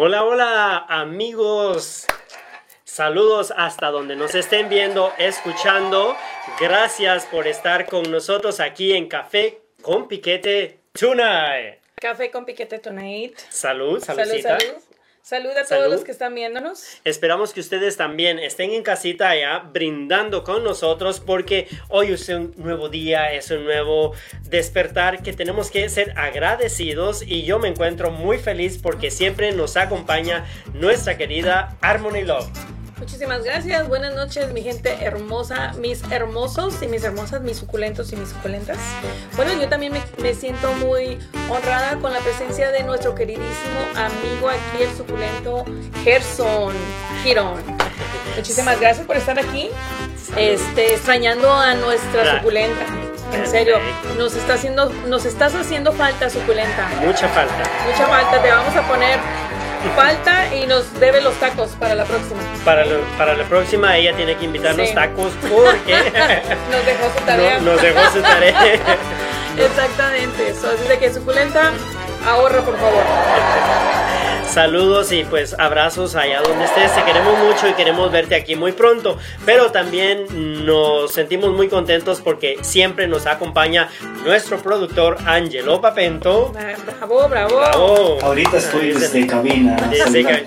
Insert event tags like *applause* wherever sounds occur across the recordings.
Hola, hola amigos. Saludos hasta donde nos estén viendo, escuchando. Gracias por estar con nosotros aquí en Café con Piquete Tonight. Café con Piquete Tonight. Salud, Salud, saludcita. salud. Salud a todos Salud. los que están viéndonos. Esperamos que ustedes también estén en casita allá brindando con nosotros porque hoy es un nuevo día, es un nuevo despertar que tenemos que ser agradecidos y yo me encuentro muy feliz porque siempre nos acompaña nuestra querida Harmony Love. Muchísimas gracias. Buenas noches, mi gente hermosa, mis hermosos y mis hermosas, mis suculentos y mis suculentas. Bueno, yo también me, me siento muy honrada con la presencia de nuestro queridísimo amigo aquí, el suculento Gerson Girón. Muchísimas gracias por estar aquí, este, extrañando a nuestra suculenta. En serio, nos está haciendo, nos estás haciendo falta, suculenta. Mucha falta. Mucha falta, te vamos a poner falta y nos debe los tacos para la próxima. Para, lo- para la próxima ella tiene que invitarnos Sí. tacos porque *laughs* Nos dejó su tarea. no- nos dejó su tarea. *laughs* Exactamente, eso. Así de que suculenta, ahorra por favor. *laughs* Saludos y pues abrazos allá donde estés. Te queremos mucho y queremos verte aquí muy pronto. Pero también nos sentimos muy contentos porque siempre nos acompaña nuestro productor Angelo Papento. Bravo, bravo. Bravo. Ahorita estoy desde cabina. Desde *laughs*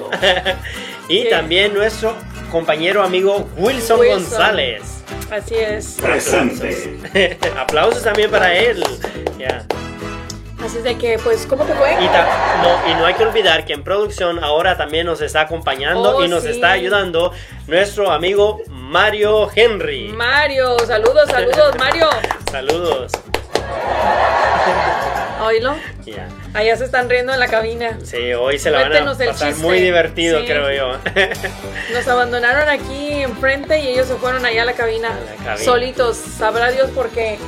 y Sí. también nuestro compañero amigo Wilson, Wilson. González. Así es. Presente. *laughs* Aplausos también para él. Ya. Así de que, pues, ¿cómo te fue? Y, no, y no hay que olvidar que en producción ahora también nos está acompañando Oh, y nos sí. está ayudando nuestro amigo Mario Henry. Mario, saludos, saludos, Mario. *laughs* Saludos. Oílo. Ya. Allá se están riendo en la cabina. Sí, hoy se la van a pasar muy divertido, Sí. creo yo. *laughs* Nos abandonaron aquí enfrente y ellos se fueron allá a la cabina. A la cabina. Solitos. Sabrá Dios por qué.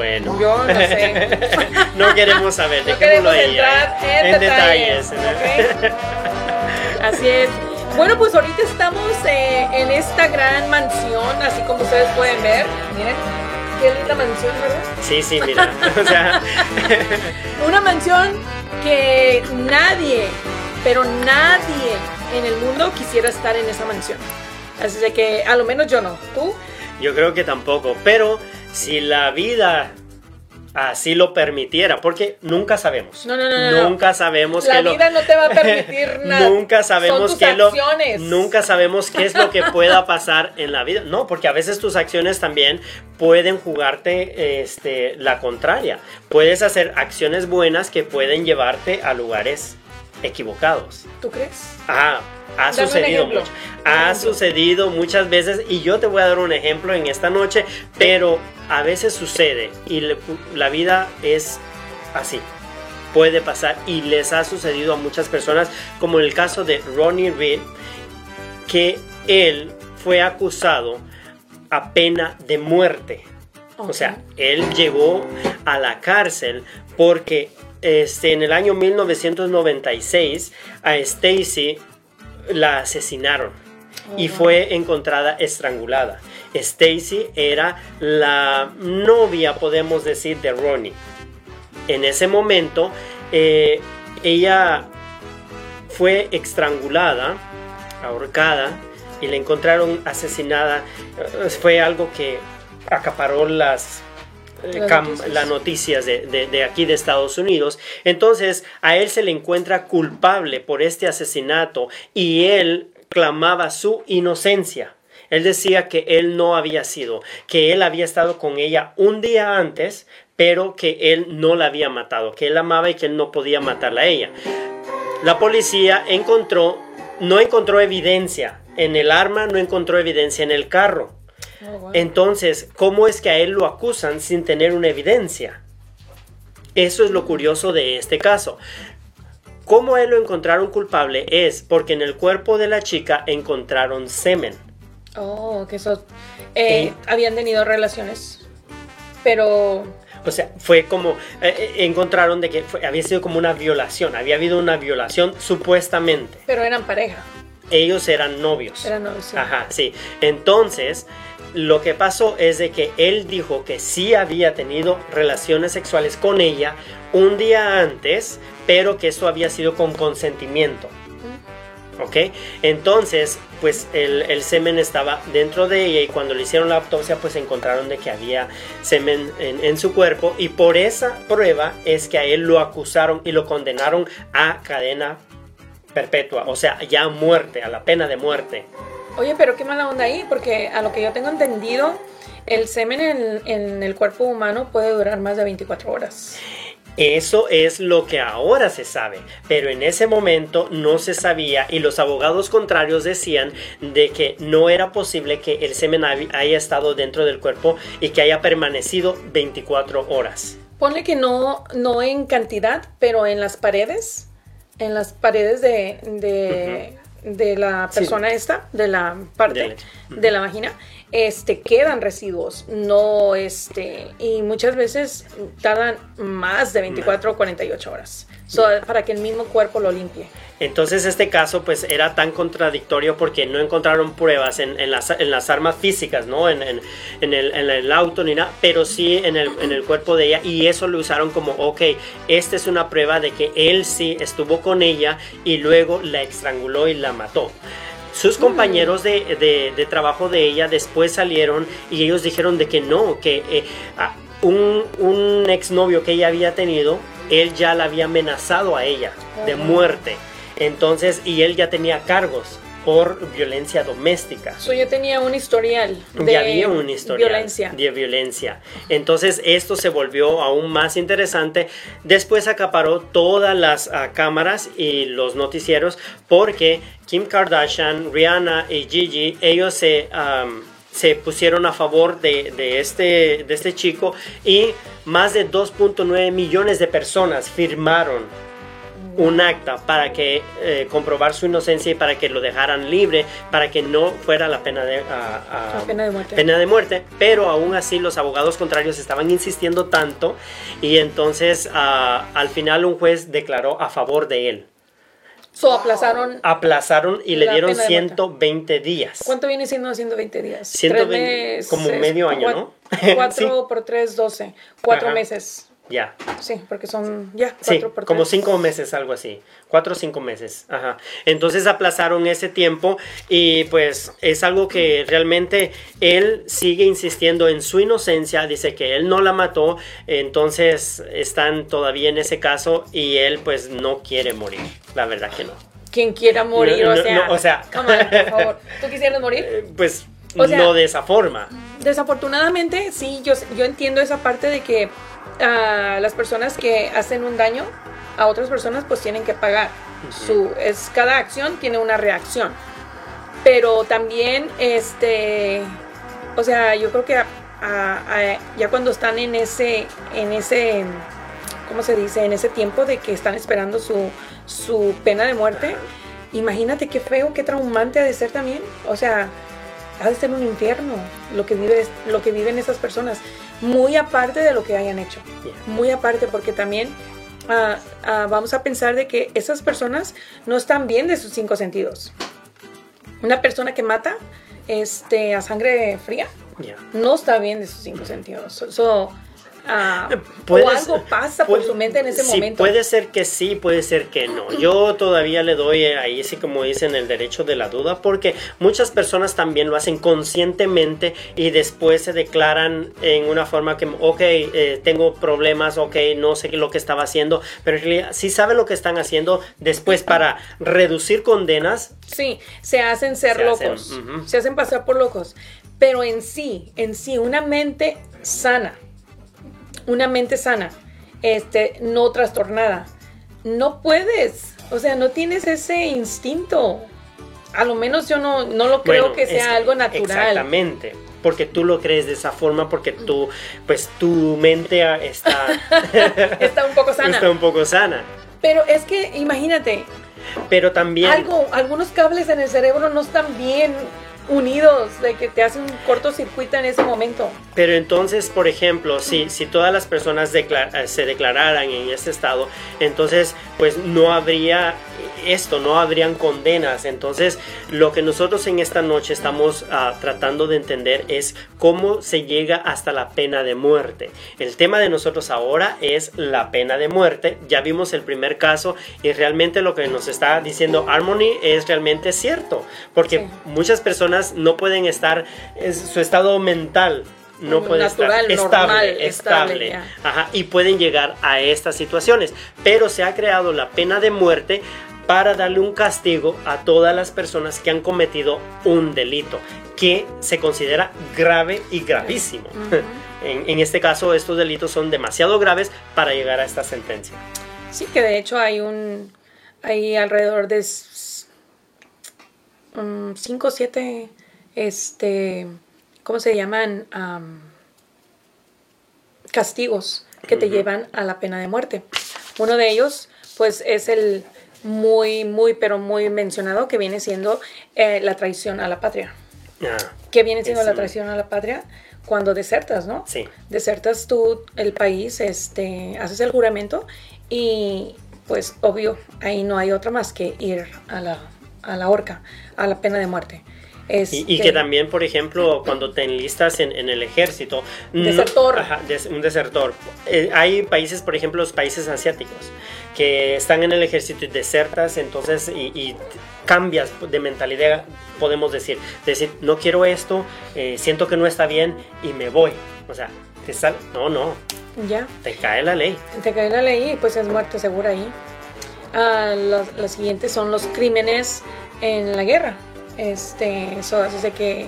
Bueno. Yo no sé. *laughs* no queremos saber, No queremos ahí. entrar ¿eh? en, detalles. ¿ok? *laughs* Así es. Bueno, pues ahorita estamos eh, en esta gran mansión, así como ustedes pueden ver. Miren, qué linda mansión, ¿verdad? Sí, sí, mira. *laughs* O sea, Una mansión que nadie, pero nadie en el mundo quisiera estar en esa mansión. Así de que a lo menos yo no. ¿Tú? yo creo que tampoco. Pero si la vida así lo permitiera, porque nunca sabemos. No, no, no. Nunca sabemos La que lo- vida no te va a *laughs* permitir nada. Nunca sabemos Son tus qué lo nunca sabemos qué es lo que pueda pasar en la vida. No, porque a veces tus acciones también pueden jugarte este la contraria. Puedes hacer acciones buenas que pueden llevarte a lugares equivocados. ¿Tú crees? Ah, ha Dame sucedido mucho. Ha sucedido muchas veces y yo te voy a dar un ejemplo en esta noche, pero a veces sucede y le- la vida es así. Puede pasar y les ha sucedido a muchas personas, como en el caso de Ronnie Reed, que él fue acusado a pena de muerte. O sea, él llegó a la cárcel porque este, en el año 1996 a Stacy la asesinaron y fue encontrada estrangulada. Stacy era la novia, podemos decir, de Ronnie. En ese momento, eh, ella fue estrangulada, ahorcada, y la encontraron asesinada. Eh, Fue algo que acaparó las, Las cam- noticias. las noticias de, de- de aquí de Estados Unidos. Entonces a él se le encuentra culpable por este asesinato y él clamaba su inocencia. Él decía que él no había sido, que él había estado con ella un día antes, pero que él no la había matado, que él amaba y que él no podía matarla a ella. La policía encontró, no encontró evidencia en el arma, no encontró evidencia en el carro. Oh. Entonces, ¿cómo es que a él lo acusan sin tener una evidencia? Eso es lo curioso de este caso. ¿Cómo a él lo encontraron culpable? Es porque en el cuerpo de la chica encontraron semen. Oh, que eso. eh, Eh. habían tenido relaciones. Pero. O sea, fue como, eh, eh, encontraron de que fue- había sido como una violación, había habido una violación supuestamente. Pero eran pareja. Ellos eran novios. Eran novios, sí. Ajá, sí. Entonces, lo que pasó es de que él dijo que sí había tenido relaciones sexuales con ella un día antes, pero que eso había sido con consentimiento. ¿Ok? Entonces, pues el, el semen estaba dentro de ella y cuando le hicieron la autopsia, pues encontraron de que había semen en, en su cuerpo y por esa prueba es que a él lo acusaron y lo condenaron a cadena perpetua, o sea, ya a muerte, a la pena de muerte. Oye, pero qué mala onda ahí, porque a lo que yo tengo entendido, el semen en, en el cuerpo humano puede durar más de 24 horas. Eso es lo que ahora se sabe, pero en ese momento no se sabía y los abogados contrarios decían de que no era posible que el semen haya estado dentro del cuerpo y que haya permanecido 24 horas. Ponle que no, no en cantidad, pero en las paredes, en las paredes de, de, de la Sí. persona esta, de la parte Dele. de la vagina, este, quedan residuos, no, este, y muchas veces tardan más de 24 o 48 horas, so, para que el mismo cuerpo lo limpie. Entonces este caso pues era tan contradictorio porque no encontraron pruebas en, en las, en las armas físicas, ¿no? En, en- el, en el auto ni nada, pero sí en el, en el cuerpo de ella y eso lo usaron como, ok, esta es una prueba de que él sí estuvo con ella y luego la estranguló y la mató. Sus compañeros de, de- de trabajo de ella después salieron y ellos dijeron de que no, que eh, un, un exnovio que ella había tenido, él ya la había amenazado a ella de muerte. Entonces, y él ya tenía cargos por violencia doméstica. So, yo tenía un historial de ya había un historial violencia. de violencia. Entonces esto se volvió aún más interesante. Después acaparó todas las ah, cámaras y los noticieros porque Kim Kardashian, Rihanna y Gigi, ellos se, se pusieron a favor de, de este, de este chico y más de 2.9 millones de personas firmaron un acta para que eh, comprobar su inocencia y para que lo dejaran libre, para que no fuera la pena de, a- a- La pena de muerte. pena de muerte, pero aún así los abogados contrarios estaban insistiendo tanto y entonces ah, al final un juez declaró a favor de él. So, aplazaron. Aplazaron y le dieron pena de muerte. 120 días. ¿Cuánto viene siendo 120 días? 120, Tres como medio año, ¿no? *laughs* Cuatro por tres, doce. Cuatro Ajá. meses. Ya. Sí, porque son ya Sí, cuatro por como cinco meses, algo así. Cuatro o cinco meses. Ajá. Entonces aplazaron ese tiempo y pues es algo que realmente él sigue insistiendo en su inocencia. Dice que él no la mató. Entonces están todavía en ese caso y él pues no quiere morir. La verdad que no. Quien quiera morir, No, o sea. no, o sea. come on, por favor. *laughs* ¿Tú quisieras morir? Eh, Pues O sea- no de esa forma. Desafortunadamente, sí, yo, yo entiendo esa parte de que ah, las personas que hacen un daño a otras personas pues tienen que pagar. Su, es, cada acción tiene una reacción. Pero también, este, o sea, yo creo que a- a- a- ya cuando están en ese, en ese, ¿cómo se dice? En ese tiempo de que están esperando su, su pena de muerte, imagínate qué feo, qué traumante ha de ser también. O sea, ha de ser un infierno lo que, vive, lo que viven esas personas. Muy aparte de lo que hayan hecho. Muy aparte, porque también ah, ah, vamos a pensar de que esas personas no están bien de sus cinco sentidos. Una persona que mata este, a sangre fría no está bien de sus cinco sentidos. So- ah, Puede o algo ser- pasa por su mente en ese sí, momento. Puede ser que sí, puede ser que no. Yo todavía le doy eh, ahí, sí como dicen, el derecho de la duda, porque muchas personas también lo hacen conscientemente y después se declaran en una forma que, ok, eh, tengo problemas, ok, no sé lo que estaba haciendo, pero en realidad sí saben lo que están haciendo después para reducir condenas. Sí, se hacen ser Se hacen, locos, se hacen pasar por locos, pero en sí, en sí, una mente sana, una mente sana, este, no trastornada, no puedes, o sea, no tienes ese instinto. A lo menos yo no, no lo creo Bueno, que sea es- algo natural. Exactamente. Porque tú lo crees de esa forma, porque tú, pues tu mente está, *laughs* Está un poco sana. está un poco sana. Pero es que imagínate, Pero también... algo, algunos cables en el cerebro no están bien unidos, de que te hace un cortocircuito en ese momento. Pero entonces, por ejemplo, si, si todas las personas decla- eh, se declararan en este estado, entonces pues no habría esto, no habrían condenas. Entonces, lo que nosotros en esta noche estamos ah, tratando de entender es cómo se llega hasta la pena de muerte. El tema de nosotros ahora es la pena de muerte. Ya vimos el primer caso y realmente lo que nos está diciendo Harmony es realmente cierto, porque Sí. muchas personas no pueden estar, es su estado mental no puede Natural, estar normal, estable, estable, estable. Ajá, y pueden llegar a estas situaciones. Pero se ha creado la pena de muerte para darle un castigo a todas las personas que han cometido un delito que se considera grave y gravísimo. *laughs* en, en este caso, estos delitos son demasiado graves para llegar a esta sentencia. Sí, que de hecho hay un. Hay alrededor de 5 o 7. Este. ¿Cómo se llaman? Am, castigos que te llevan a la pena de muerte. Uno de ellos, pues, es el muy, muy, pero muy mencionado que viene siendo eh, la traición a la patria. Ah, ¿Qué viene siendo la un- traición a la patria? Cuando desertas, ¿no? sí. desertas tú el país, este, haces el juramento y pues obvio, ahí no hay otra más que ir a la, a la horca, a la pena de muerte. Y, y que también, por ejemplo, cuando te enlistas en, en el ejército... no- Desertor. ajá, des- un desertor. Eh, hay países, por ejemplo, los países asiáticos, que están en el ejército y desertas, entonces, y, y cambias de mentalidad, podemos decir. Decir, no quiero esto, eh, siento que no está bien y me voy. O sea, te sal... No, no, ya, te cae la ley. te cae la ley y pues es muerte segura ahí. Ah, los, los siguientes son los crímenes en la guerra. Este, eso hace de que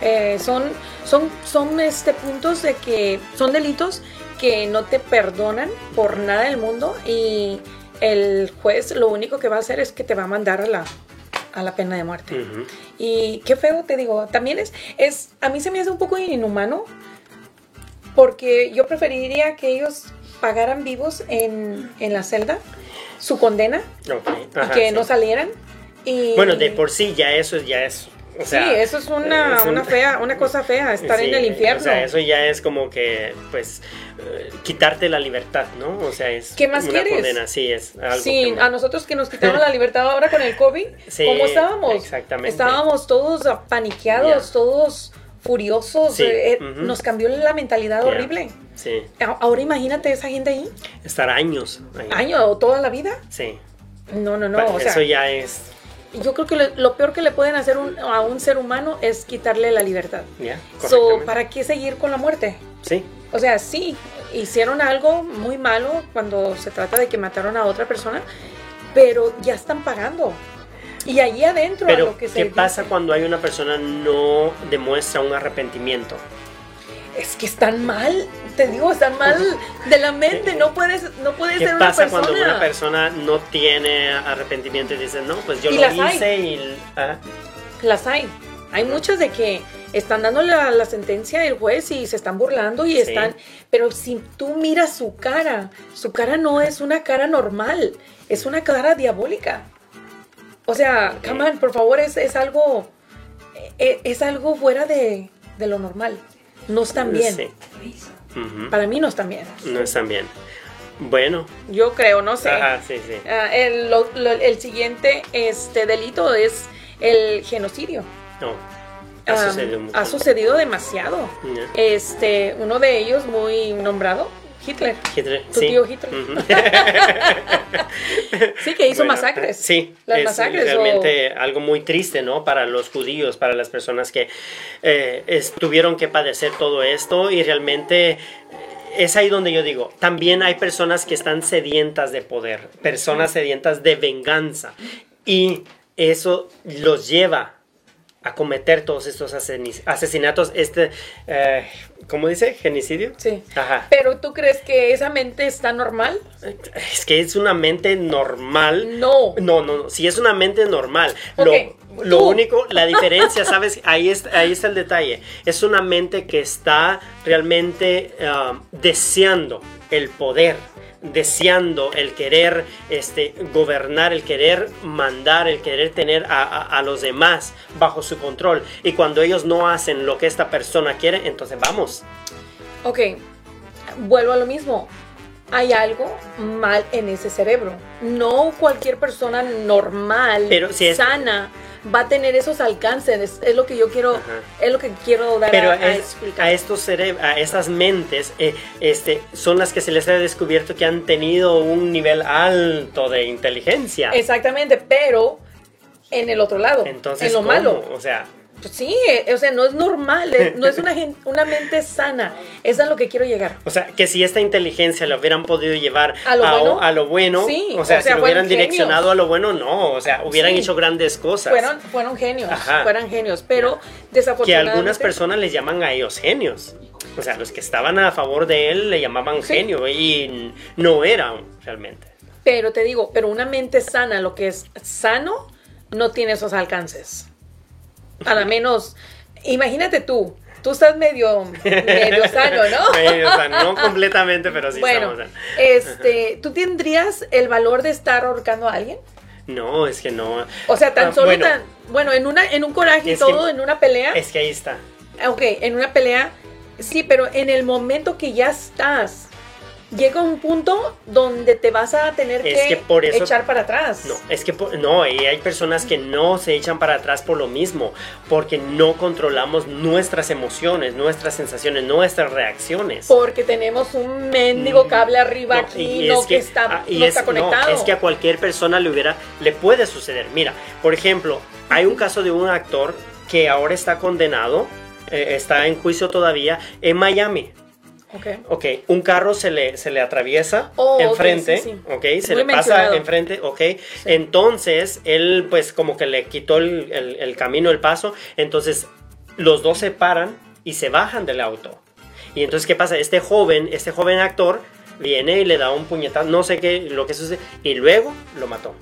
eh, son, son, son este, puntos de que son delitos que no te perdonan por nada del mundo y el juez lo único que va a hacer es que te va a mandar a la, a la pena de muerte. Y qué feo, te digo, también es, es, a mí se me hace un poco inhumano porque yo preferiría que ellos pagaran vivos en, en la celda su condena y que sí. no salieran. Y, Bueno, de por sí ya eso es ya es... O sea, sí, eso es una, es un- una fea, una cosa fea, estar en el infierno. O sea, eso ya es como que, pues, eh, quitarte la libertad, ¿no? O sea, es ¿Qué más una quieres? condena, sí, es algo Sí, que- a nosotros que nos quitaron la libertad ahora con el COVID, *laughs* Sí, ¿cómo estábamos? exactamente. Estábamos todos paniqueados, todos furiosos, Sí, eh, eh, nos cambió la mentalidad horrible. Sí, Ahora imagínate esa gente ahí, estar años. ahí. año o toda la vida. Sí, No, no, no, Pa- o sea, eso ya es, yo creo que lo, lo peor que le pueden hacer un- a un ser humano es quitarle la libertad. ya, So. ¿para qué seguir con la muerte? Sí, O sea, sí, hicieron algo muy malo cuando se trata de que mataron a otra persona, pero ya están pagando. Y allí adentro a lo que se ¿qué pasa cuando hay una persona no demuestra un arrepentimiento? Es que están mal, te digo, están mal de la mente, no puedes no puedes ¿Qué ser una pasa persona. cuando una persona no tiene arrepentimiento y dice, no, pues yo Y lo las hay. hice y... ah, Las hay. Hay muchas de que están dando la, la sentencia del juez y se están burlando y Sí. están... Pero si tú miras su cara, su cara no es una cara normal, es una cara diabólica. O sea, Ok. come on, por favor, es, es algo... e- Es, algo fuera de, de lo normal. No están bien. Sí. Para mí no están bien. No están bien. Bueno, Yo creo, no sé. ajá, sí, sí. Ah, el, lo- lo- el siguiente este, delito es el genocidio. No, ha Ah, sucedido mucho. ha sucedido demasiado. Este, uno de ellos muy nombrado, Hitler. Hitler, Tu sí. tío Hitler. *laughs* Sí, que hizo Bueno, masacres. Sí, Las es masacres. realmente algo muy triste, ¿no? Para los judíos, para las personas que eh, tuvieron que padecer todo esto y realmente eh, es ahí donde yo digo, también hay personas que están sedientas de poder, personas sedientas de venganza y eso los lleva a cometer todos estos asesinatos, este, eh, ¿cómo dice? ¿Genicidio? o- sí. Ajá. Pero tú crees que esa mente está normal? Es que es una mente normal. No. No, no, no. Si es una mente normal. Lo, lo único, la *laughs* diferencia, ¿sabes? Ahí, es, ahí está el detalle. Es una mente que está realmente ah, deseando el poder, deseando el querer este, gobernar, el querer mandar, el querer tener a, a- a los demás bajo su control. Y cuando ellos no hacen lo que esta persona quiere, entonces vamos. Ok, vuelvo a lo mismo. hay algo mal en ese cerebro. No cualquier persona normal, Pero si es- sana, va a tener esos alcances. Es, es lo que yo quiero, Ajá. es lo que quiero dar Pero a, a es- a estos a esas mentes, eh, este, son las que se les ha descubierto que han tenido un nivel alto de inteligencia. Exactamente, pero en el otro lado, Entonces, en lo ¿cómo? malo. O sea, Pues sí, eh, o sea, no es normal, eh, no es una, una mente sana. Es a lo que quiero llegar. o sea, que si esta inteligencia la hubieran podido llevar ¿A lo bueno? a lo bueno, Sí, o sea, o sea, si lo hubieran direccionado a lo bueno, no, o sea, hubieran Sí. hecho grandes cosas. Fueron, fueron genios, Ajá. fueron genios, pero que desafortunadamente... algunas personas les llaman a ellos genios. O sea, los que estaban a favor de él le llamaban Sí. genio y no eran realmente. Pero te digo, pero una mente sana, lo que es sano, no tiene esos alcances. A lo menos, imagínate tú, tú estás medio, medio sano, ¿no? Eh, o sea, no completamente, pero sí bueno, estamos. este, ¿tú tendrías el valor de estar ahorcando a alguien? No, es que no. O sea, tan Ah, solo bueno, tan, bueno, en una, en un coraje y que- todo, en una pelea. Es que ahí está. Ok, en una pelea, sí, pero en el momento que ya estás, llega un punto donde te vas a tener Es que, que por eso- echar para atrás. No, es que por- no, y hay personas que no se echan para atrás por lo mismo, porque no controlamos nuestras emociones, nuestras sensaciones, nuestras reacciones. Porque tenemos un mendigo Mm, cable arriba No, aquí, y no es que, está, ah, y no es- está conectado. es que a cualquier persona le hubiera, le puede suceder. Mira, por ejemplo, hay un caso de un actor que ahora está condenado, eh, está en juicio todavía en Miami. Ok. Ok, un carro se le, se le atraviesa Oh, ok, enfrente, sí, sí. ok, se Muy le pasa enfrente, ok. Entonces, él pues como que le quitó el, el- el camino, el paso, entonces los dos se paran y se bajan del auto. Y entonces, ¿qué pasa? Este joven, este joven actor viene y le da un puñetazo, no sé qué, lo que sucede, y luego lo mató.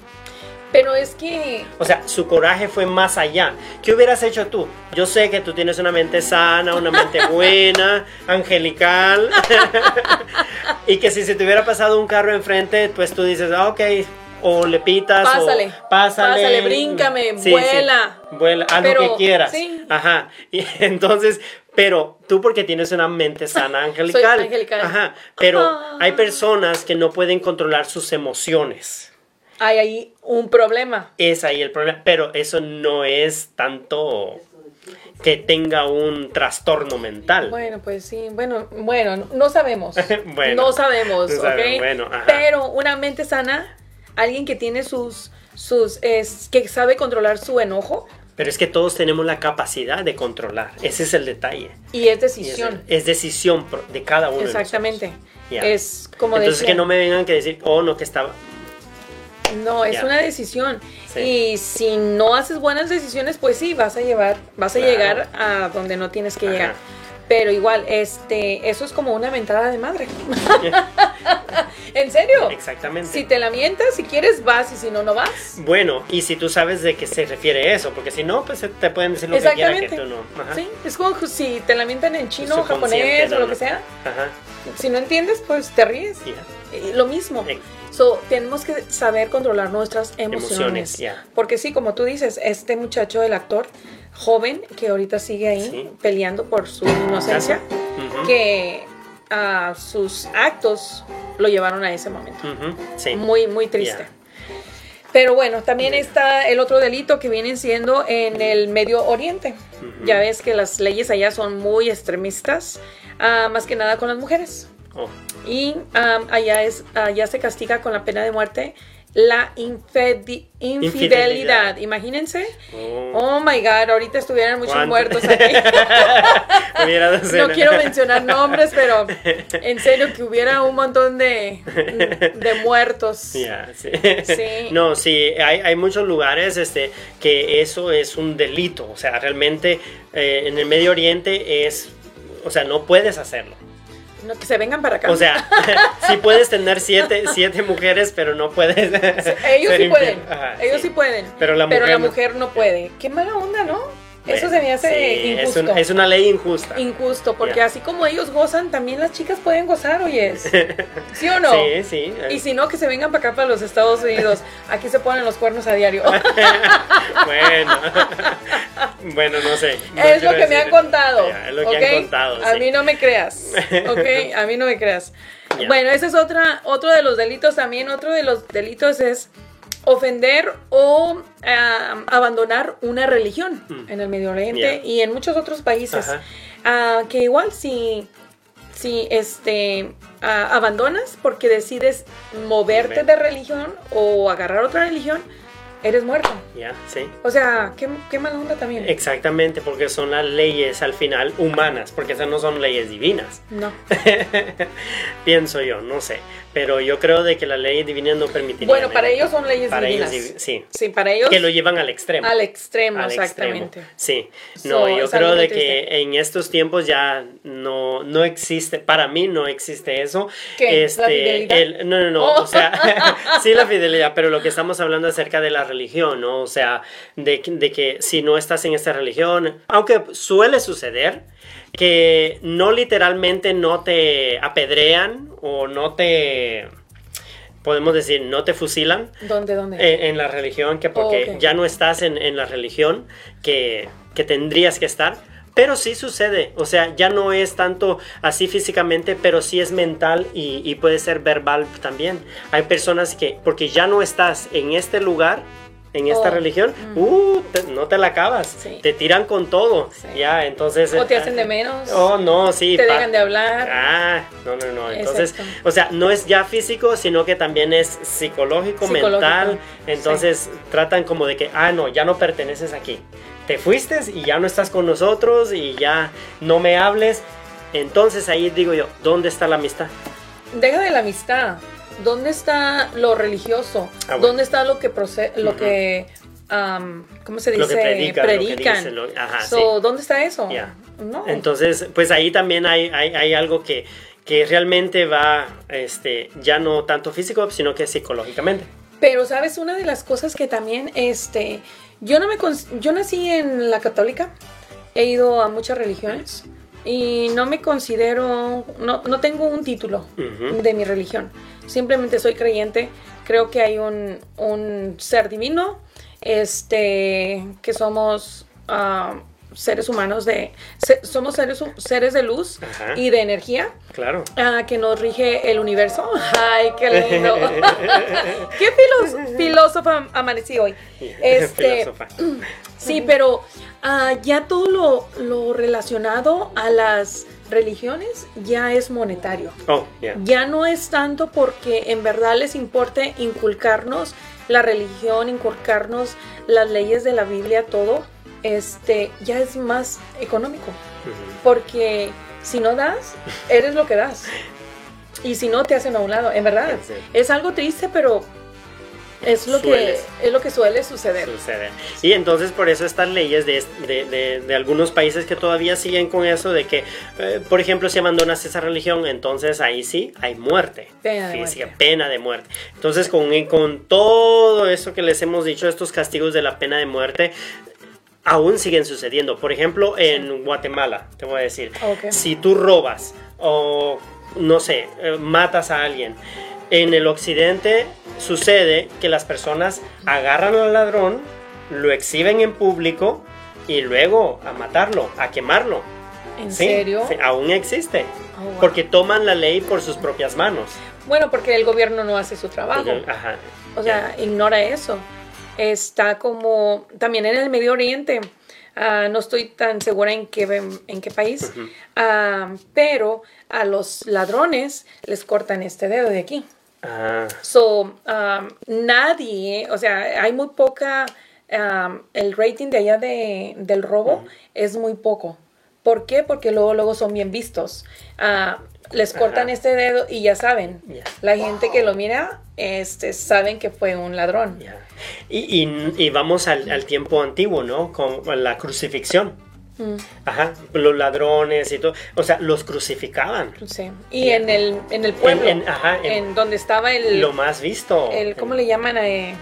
Pero es que O sea, su coraje fue más allá. ¿Qué hubieras hecho tú? Yo sé que tú tienes una mente sana, una mente *laughs* buena, angelical. *laughs* y que si se te hubiera pasado un carro enfrente, pues tú dices, ah, ok. O le pitas, Pásale, o pásale. pásale, bríncame, vuela. vuela, haz lo que quieras. sí. Ajá. Y *laughs* entonces, pero tú porque tienes una mente sana, angelical. angelical. Ajá. Pero Ah. hay personas que no pueden controlar sus emociones. Hay ahí un problema. Es ahí el problema, pero eso no es tanto que tenga un trastorno mental. Bueno, pues sí, bueno, bueno, no- sabemos. *laughs* Bueno, no sabemos, no. Pero una mente sana, alguien que tiene sus, sus, es, que sabe controlar su enojo Pero es que todos tenemos la capacidad de controlar. Ese es el detalle. y es Y es, decisión. es decisión de cada uno. Exactamente. Es como Entonces decía, que no me vengan que decir, oh, no, que estaba... No, es Ya. una decisión. Sí. Y si no haces buenas decisiones, pues sí, vas a llevar, vas a Claro. llegar a donde no tienes que Ajá. llegar. Pero igual, este, eso es como una mentada de madre. *laughs* en serio. Exactamente. Si te la mientas, si quieres, vas y si no, no vas. Bueno, y si tú sabes de qué se refiere eso, porque si no, pues te pueden decir lo que quieran que tú no. Ajá. Sí, es como si te la mientan en chino, japonés no, o lo no. que sea. Ajá. Si no entiendes, pues te ríes. Eh, Lo mismo. Eh. So, tenemos que saber controlar nuestras emociones. Porque sí, como tú dices, este muchacho, el actor joven, que ahorita sigue ahí Sí. peleando por su inocencia, que a sus actos lo llevaron a ese momento. Sí. Muy, muy triste. Pero bueno, también está el otro delito que vienen siendo en el Medio Oriente. Ya ves que las leyes allá son muy extremistas, ah, más que nada con las mujeres. Oh, Y am, allá, es, allá se castiga con la pena de muerte la infedi- infidelidad. Infidelidad. Imagínense. oh. Oh my God, ahorita estuvieran muchos ¿Cuánto? muertos *laughs* aquí. No quiero mencionar nombres, pero en serio que hubiera un montón de, *laughs* de muertos. Sí. Sí. No, sí, hay, hay muchos lugares este, que eso es un delito. O sea, realmente eh, en el Medio Oriente es. O sea, no puedes hacerlo. No, que se vengan para acá. O sea, *laughs* sí puedes tener siete, siete mujeres, pero no puedes. ellos sí pueden. Ajá, ellos sí. pueden. Pero la mujer no. no puede. Qué mala onda, ¿no? Eso se me hace Sí, es, injusto. un- es una ley injusta. Injusto, porque así como ellos gozan, también las chicas pueden gozar, oyes. *laughs* ¿Sí o no? Sí, sí. Y si no, que se vengan para acá, para los Estados Unidos. Aquí se ponen los cuernos a diario. *laughs* bueno. *laughs* bueno, no sé. No es lo que me han contado. Es lo que ¿ok? han contado. A sí. mí no me creas. ¿Ok? A mí no me creas. Bueno, ese es otra, otro de los delitos también. Otro de los delitos es ofender o abandonar una religión Mm. en el Medio Oriente y en muchos otros países. Ah, que igual si, si este, ah, abandonas porque decides moverte Mover. de religión o agarrar otra religión, eres muerto. Ya, sí. O sea, qué, qué mala onda también. Exactamente, porque son las leyes al final humanas, porque esas no son leyes divinas. No. *laughs* Pienso yo, no sé. Pero yo creo de que las leyes divinas no permitirían. Bueno, para ellos son leyes Para divinas. divi- sí. Sí, para ellos Que lo llevan al extremo. al extremo, al exactamente. extremo. Sí, So, no, yo creo de que en estos tiempos ya no, no existe, para mí no existe eso. ¿Qué? Este, ¿La fidelidad? el- no, no, no, Oh. o sea, *laughs* *laughs* sí la fidelidad, pero lo que estamos hablando acerca de la religión, ¿no? O sea, de, que- de que si no estás en esta religión, aunque suele suceder que no literalmente no te apedrean o no te, podemos decir, no te fusilan, ¿Dónde, dónde? en, en la religión, que porque Oh, ya no estás en, en la religión que, que tendrías que estar. Pero sí sucede, o sea, ya no es tanto así físicamente, pero sí es mental y, y puede ser verbal también. Hay personas que, porque ya no estás en este lugar, en esta Oh, religión, uh, te- no te la acabas, Sí. te tiran con todo, Sí. ya, entonces... o te eh, hacen de menos. Oh, no, sí. te dejan de hablar. Ah, no, no, no. Entonces, Exacto. o sea, no es ya físico, sino que también es psicológico, Psicológico, mental. Entonces, tratan como de que, ah, no, ya no perteneces aquí. Te fuiste y ya no estás con nosotros y ya no me hables. Entonces ahí digo yo, ¿dónde está la amistad? Deja de la amistad. ¿Dónde está lo religioso? Ah, bueno. ¿Dónde está lo que proce- lo que am, ¿cómo se dice? Lo que predican, lo que Predican. dicen, lo- ajá, So, sí. ¿Dónde está eso? No. Entonces, pues ahí también hay, hay, hay algo que, que realmente va, este, ya no tanto físico, sino que psicológicamente. Pero sabes una de las cosas que también este yo no me yo nací en la católica. He ido a muchas religiones y no me considero no, no tengo un título de mi religión. Simplemente soy creyente. Creo que hay un, un ser divino, este, que somos ah, seres humanos de, se- somos seres, seres de luz Ajá. y de energía, Claro. ah, que nos rige el universo. *laughs* Ay, qué lindo. *laughs* qué filos- filósofa amanecí hoy. *laughs* Este, Filósofa. Sí, pero ah, ya todo lo, lo relacionado a las religiones ya es monetario. Oh, ya. Ya no es tanto porque en verdad les importe inculcarnos la religión, inculcarnos las leyes de la Biblia, todo. Este, ya es más económico. Porque si no das, eres lo que das. *laughs* Y si no, te hacen a un lado. En verdad, es algo triste, pero es lo, que, es lo que suele suceder. sucede. Y entonces por eso estas leyes de, de- de- de algunos países que todavía siguen con eso de que, eh, por ejemplo, si abandonas esa religión, entonces ahí sí hay muerte. Pena de física, muerte. pena de muerte. Entonces con, con todo eso que les hemos dicho, estos castigos de la pena de muerte, aún siguen sucediendo. Por ejemplo, en Guatemala, te voy a decir, si tú robas o, no sé, eh, matas a alguien, en el occidente sucede que las personas agarran al ladrón, lo exhiben en público y luego a matarlo, a quemarlo. ¿En Sí, serio? sí, aún existe. Oh, wow. Porque toman la ley por sus propias manos. Bueno, porque el gobierno no hace su trabajo. Ajá, O sea, ignora eso. Está como también en el Medio Oriente. ah, no estoy tan segura en qué, en qué país. Ah, pero a los ladrones les cortan este dedo de aquí. Ah, So, um, nadie, o sea, hay muy poca, um, el rating de allá de, del robo es muy poco. ¿Por qué? Porque luego, luego son bien vistos. Ah, les cortan Ajá. este dedo y ya saben. La gente que lo mira, este, saben que fue un ladrón. Y, y- y vamos al, al tiempo antiguo, ¿no? Con la crucifixión. Mm, Ajá, los ladrones y todo. O sea, los crucificaban. sí. Y en el, en el pueblo, En- en- ajá, en- en donde estaba el, Lo más visto. el ¿cómo le llaman? Eh,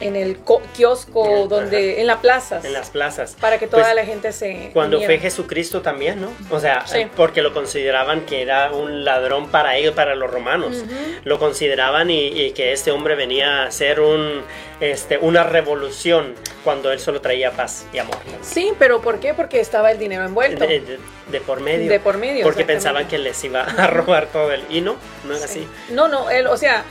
en el co- kiosco, Ajá. donde, en las plazas, En las plazas. para que toda Pues, la gente se Cuando uniera. fue Jesucristo también, ¿no? O sea, Sí. porque lo consideraban que era un ladrón para ellos, para los romanos. Ujú. Lo consideraban y, y que este hombre venía a hacer un, este, una revolución cuando él solo traía paz y amor. Sí, pero ¿por qué? Porque estaba el dinero envuelto. De, de- de por medio. De por medio, Porque pensaban que les iba a *laughs* robar todo el... Y no, no es Sí. así. No, no, él, o sea,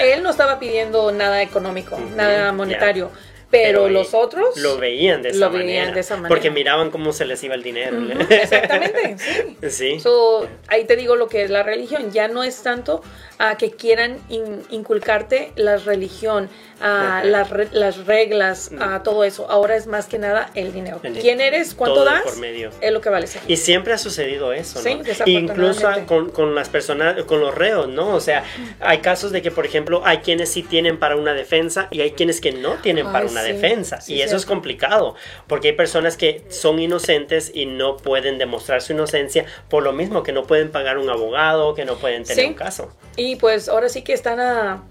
él no estaba pidiendo nada económico, nada monetario, pero, los otros Lo veían de esa, veían manera, de esa manera. Porque miraban cómo se les iba el dinero. *laughs* Exactamente, sí. Sí. So, ahí te digo lo que es la religión. Ya no es tanto a que quieran in- inculcarte la religión, Ajá. las, re- las reglas, a todo eso. Ahora es más que nada el dinero. El ¿Quién dinero. eres? ¿Cuánto Todo das? por medio. Es lo que vale ser. Y siempre ha sucedido eso, ¿no? Sí. Incluso con, con las personas, con los reos, ¿no? O sea, hay casos de que, por ejemplo, hay quienes sí tienen para una defensa y hay quienes que no tienen para Ay, sí, defensa. sí, y eso es complicado, porque hay personas que son inocentes y no pueden demostrar su inocencia por lo mismo que no pueden pagar un abogado, que no pueden tener un caso. Y pues ahora sí que están a,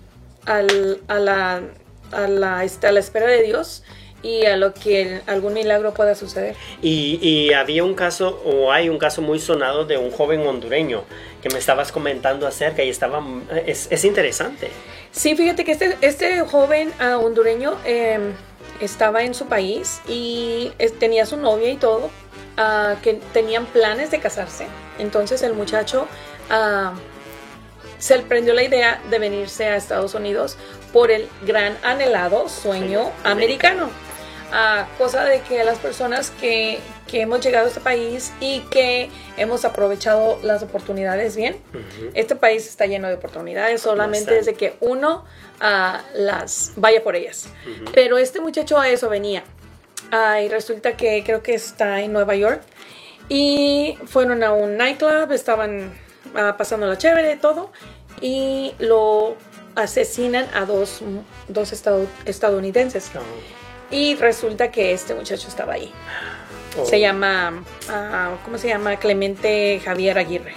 al- a la, a, la, este, a la espera de Dios y a lo que algún milagro pueda suceder. Y, y había un caso, o hay un caso muy sonado de un joven hondureño que me estabas comentando acerca y estaba, es, es interesante. Sí, fíjate que este, este joven ah, hondureño eh, estaba en su país y eh, tenía su novia y todo, ah, que tenían planes de casarse. Entonces el muchacho ah, se le prendió la idea de venirse a Estados Unidos por el gran anhelado sueño Sí, americano. Ah, cosa de que las personas que, que hemos llegado a este país y que hemos aprovechado las oportunidades bien, este país está lleno de oportunidades, solamente desde que uno ah, las vaya por ellas. Pero este muchacho a eso venía. Ah, y resulta que creo que está en Nueva York. Y fueron a un nightclub, estaban ah, pasando la chévere, todo. Y lo asesinan a dos, dos estado- estadounidenses. Y resulta que este muchacho estaba ahí. Oh. Se llama, ah, ¿cómo se llama? Clemente Javier Aguirre.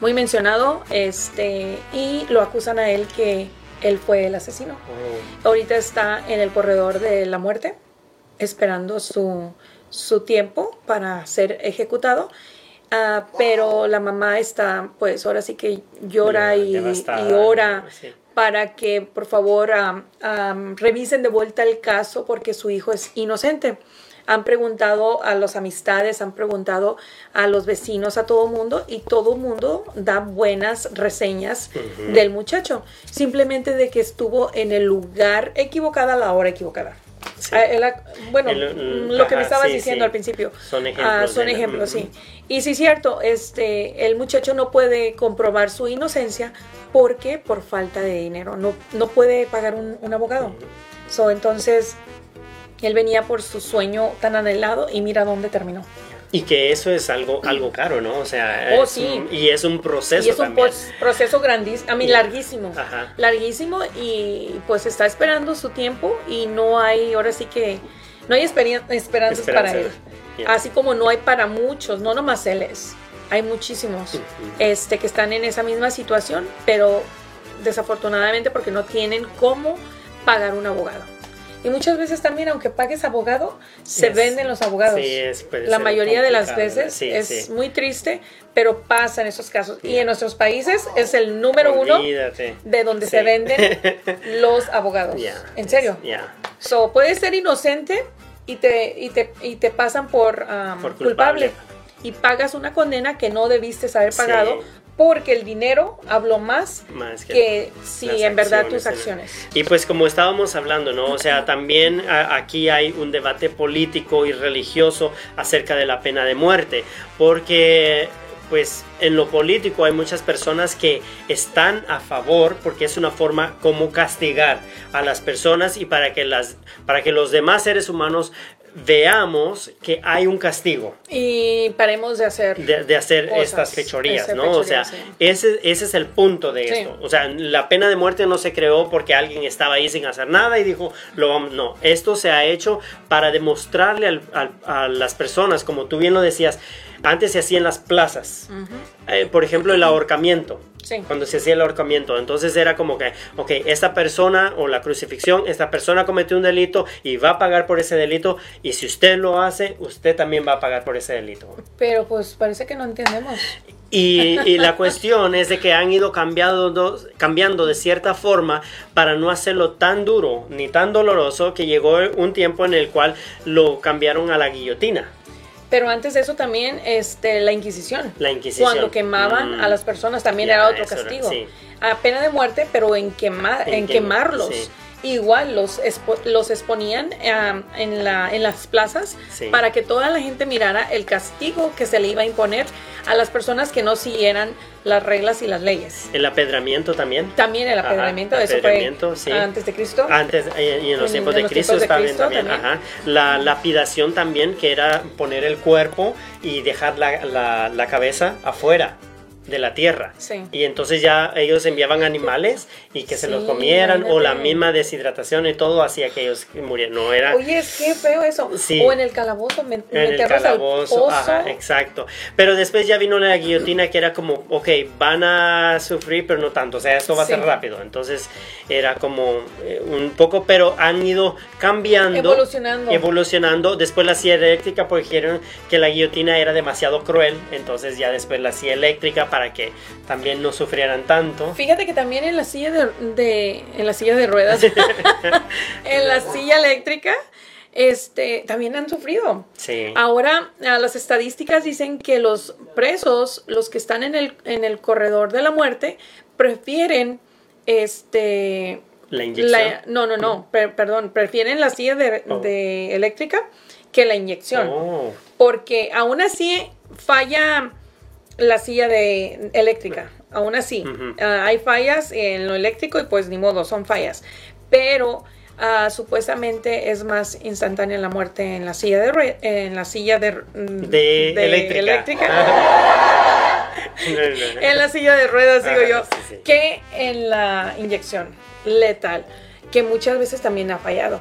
Muy mencionado, este, y lo acusan a él que él fue el asesino. Oh. Ahorita está en el corredor de la muerte, esperando su, su tiempo para ser ejecutado. Ah, pero la mamá está, pues ahora sí que llora y, y ora sí. Para que por favor am, revisen de vuelta el caso porque su hijo es inocente. Han preguntado a las amistades, han preguntado a los vecinos, a todo mundo y todo mundo da buenas reseñas del muchacho. Simplemente de que estuvo en el lugar equivocado a la hora equivocada. Sí. Ah, bueno, El- el- lo que me estabas sí, diciendo sí. al principio. Son Ah, ejemplos. son la- ejemplos, sí. Y sí es cierto, este, el muchacho no puede comprobar su inocencia porque por falta de dinero, no, no puede pagar un, un abogado. So, entonces, él venía por su sueño tan anhelado y mira dónde terminó. Y que eso es algo, algo caro, ¿no? O sea, Oh, es sí. un- y es un proceso y es un también. proceso grandísimo, a mí larguísimo. Ajá. Larguísimo y pues está esperando su tiempo y no hay, ahora sí que, no hay esperanzas Esperanza. para él. Así como no hay para muchos, no nomás él es. Hay muchísimos este, que están en esa misma situación, pero desafortunadamente porque no tienen cómo pagar un abogado. Y muchas veces también, aunque pagues abogado, se venden los abogados. Sí, es, La mayoría de las veces sí, es sí. muy triste, pero pasa en esos casos. Y en nuestros países es el número uno de donde se venden *laughs* los abogados. Ya, En serio. Ya. So, puedes ser inocente y te, y te, y te pasan por, um, Por culpable. culpable. Y pagas una condena que no debiste haber pagado porque el dinero habló más Más que, que si en verdad acciones, tus ¿no? acciones. Y pues como estábamos hablando, ¿no? O sea, también a- aquí hay un debate político y religioso acerca de la pena de muerte, porque pues en lo político hay muchas personas que están a favor porque es una forma como castigar a las personas y para que las para que los demás seres humanos veamos que hay un castigo Y paremos de hacer. de, de hacer Cosas, estas fechorías, ¿no? o sea, sí. ese, ese es el punto de Sí. esto. O sea, la pena de muerte no se creó porque alguien estaba ahí sin hacer nada y dijo, lo vamos. No, esto se ha hecho para demostrarle al- al- a las personas, como tú bien lo decías, antes se hacía en las plazas. Ujú. eh, por ejemplo, el ahorcamiento. Sí. Cuando se hacía el ahorcamiento. Entonces era como que, ok, esta persona o la crucifixión, esta persona cometió un delito y va a pagar por ese delito. Y si usted lo hace, usted también va a pagar por ese delito. Pero pues parece que no entendemos. Y, *laughs* y la cuestión es de que han ido cambiando, cambiando de cierta forma para no hacerlo tan duro ni tan doloroso que llegó un tiempo en el cual lo cambiaron a la guillotina. Pero antes de eso también, este, la Inquisición. La Inquisición. Cuando quemaban Mm. a las personas también Ya, era otro era, castigo. sí. A pena de muerte, pero en, quemar, En en, quem- quemarlos. sí. Igual los, expo- los exponían en, la, en las plazas Sí. para que toda la gente mirara el castigo que se le iba a imponer a las personas que no siguieran las reglas y las leyes. El apedramiento también. También el Ajá, apedramiento, eso apedramiento, fue sí. antes de Cristo. Antes, eh, y en los En- tiempos en de los Cristo tiempos de está bien Cristo también. también. Ajá. La lapidación también, que era poner el cuerpo y dejar la, la- la cabeza afuera de la tierra. Sí. Y entonces ya ellos enviaban animales y que se los comieran o la misma deshidratación y todo hacía que ellos murieran. No era Oye, es que feo eso. Sí. O en el calabozo, me- en el al calabozo. Ajá, exacto. Pero después ya vino la guillotina que era como, ok, van a sufrir, pero no tanto. O sea, esto va a ser rápido. Entonces era como eh, un poco, pero han ido cambiando. Evolucionando. Evolucionando. Después la silla eléctrica, porque dijeron que la guillotina era demasiado cruel. Entonces ya después la silla eléctrica para que también no sufrieran tanto. Fíjate que también en la silla de, de- en la silla de ruedas, *laughs* en la silla eléctrica, este, también han sufrido. Sí. Ahora, las estadísticas dicen que los presos, los que están en el, en el corredor de la muerte, prefieren este La inyección. la- no, no, no, per- perdón, prefieren la silla de, Oh. de eléctrica que la inyección. Oh, Porque aún así falla la silla de eléctrica. Aún así, ah, hay fallas en lo eléctrico y pues ni modo, son fallas. Pero ah, supuestamente es más instantánea la muerte en la silla de rue- en la silla de, mm, de, eléctrica. No, no, no. en la silla de ruedas, digo yo, sí, sí. que en la inyección letal, que muchas veces también ha fallado.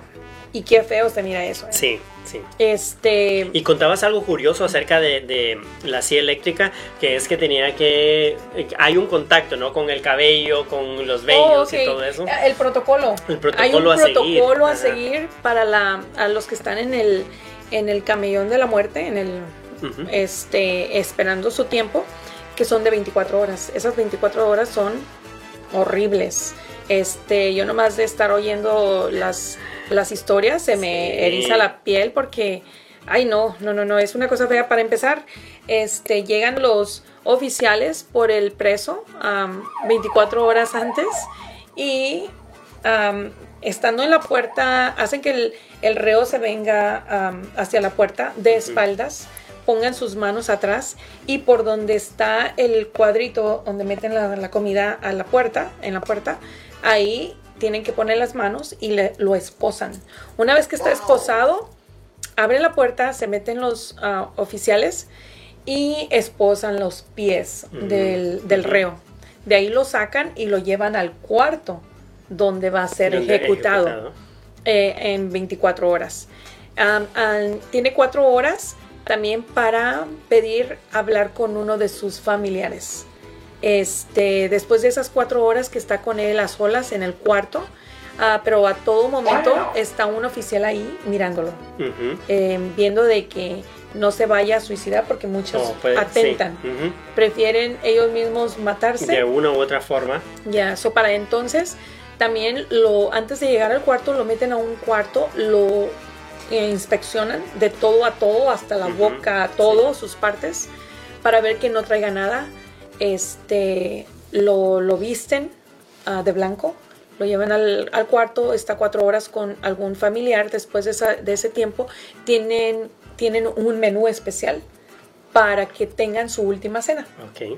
Y qué feo se mira eso. ¿eh? Sí, sí. Este, Y contabas algo curioso acerca de, de la silla eléctrica, que es que tenía que... Hay un contacto, ¿no? Con el cabello, con los vellos Oh, y todo eso. El protocolo. El protocolo Hay un a seguir. protocolo a Ajá. seguir para la, a los que están en el, en el camellón de la muerte, en el, este, esperando su tiempo, que son de 24 horas. Esas 24 horas son horribles. Este, yo nomás de estar oyendo las, las historias se me Sí. eriza la piel porque, ay no, no, no, no, es una cosa fea. Para empezar, este, llegan los oficiales por el preso am, 24 horas antes y estando en la puerta, hacen que el, el reo se venga hacia la puerta de espaldas, pongan sus manos atrás y por donde está el cuadrito donde meten la, la comida a la puerta, en la puerta, ahí tienen que poner las manos y le- lo esposan. Una vez que está esposado, abren la puerta, se meten los ah, oficiales y esposan los pies Ujú, del, reo. De ahí lo sacan y lo llevan al cuarto donde va a ser ejecutado, eh, en 24 horas. Tiene cuatro horas también para pedir hablar con uno de sus familiares. Este, después de esas cuatro horas que está con él a solas en el cuarto, ah, pero a todo momento está un oficial ahí mirándolo, eh, viendo de que no se vaya a suicidar porque muchos atentan, sí. Prefieren ellos mismos matarse. De una u otra forma. Ya, eso para entonces también lo antes de llegar al cuarto lo meten a un cuarto, lo eh, inspeccionan de todo a todo, hasta la boca, todo, sus partes, para ver que no traiga nada. Este, lo, lo visten ah, de blanco, lo llevan al, al cuarto, está cuatro horas con algún familiar. Después de, esa- de ese tiempo, tienen, tienen un menú especial para que tengan su última cena. Ok.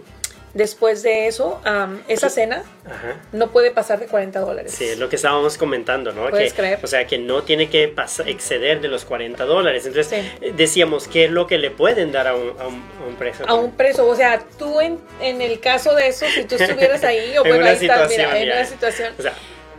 Después de eso, am, esa cena Ajá. no puede pasar de 40 dólares. Sí, es lo que estábamos comentando, ¿no? ¿Puedes que, creer? O sea, que no tiene que pas- exceder de los 40 dólares. Entonces, Sí. eh, decíamos, ¿qué es lo que le pueden dar a un, a un, a un preso? A un preso, o sea, tú en, en el caso de eso, si tú estuvieras ahí, *laughs* o En bueno, una ahí estás, mira, en una situación, O sea,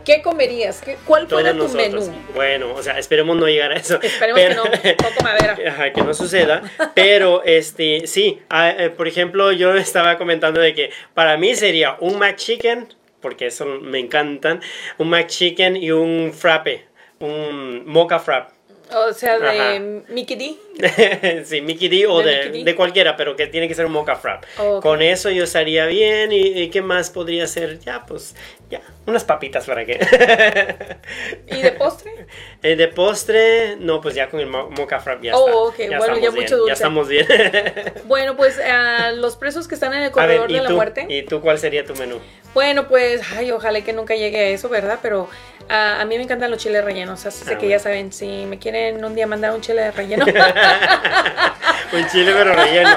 ¿Qué comerías? ¿Qué- ¿Cuál fuera tu nosotros. menú? Bueno, o sea, esperemos no llegar a eso. Esperemos que no, poco madera. *laughs* Ajá, que no suceda. Pero, este, sí, eh, por ejemplo, yo *laughs* estaba comentando de que para mí sería un McChicken, porque eso me encantan, un McChicken y un frappe, un mocha frappe. O sea, de Ajá. Mickey D. *laughs* sí, Mickey D o De de, cualquiera, pero que tiene que ser un mocha frap. Con eso yo estaría bien. ¿Y, y qué más podría ser? Ya, pues, ya, unas papitas para qué. *laughs* ¿Y de postre? Eh, de postre, no, pues ya con el mo- mocha frap ya Oh, está. ok, Ya bueno, ya mucho dulce. Ya estamos bien. *laughs* Bueno, pues ah, los presos que están en el corredor ver, de ¿y la muerte. ¿Y tú cuál sería tu menú? Bueno, pues, ay, ojalá que nunca llegue a eso, ¿verdad? Pero a mí me encantan los chiles rellenos, así Ah, que bueno. ya saben, si me quieren un día mandar un chile relleno. *laughs* Un chile pero relleno.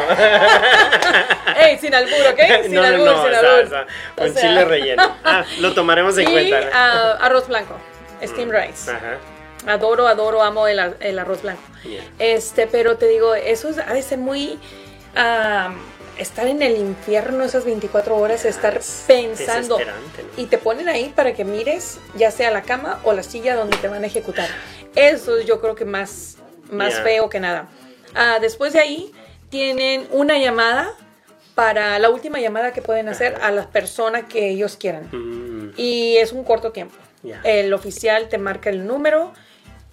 ¡Ey, sin albur, ¿ok? Sin no, no, albur, no, sin o sea, albur. o sea, O un sea. chile relleno. Ah, lo tomaremos en Y cuenta. ah, arroz blanco, steam rice. Ajá. Adoro, adoro, amo el, ar- el arroz blanco. Este, pero te digo, eso es- ha de ser muy... ah, estar en el infierno esas 24 horas, estar Es pensando. Y te ponen ahí para que mires, ya sea la cama o la silla donde te van a ejecutar. Eso es yo creo que más, más feo que nada. Ah, después de ahí, tienen una llamada para la última llamada que pueden hacer a la persona que ellos quieran. Mm, Y es un corto tiempo. El oficial te marca el número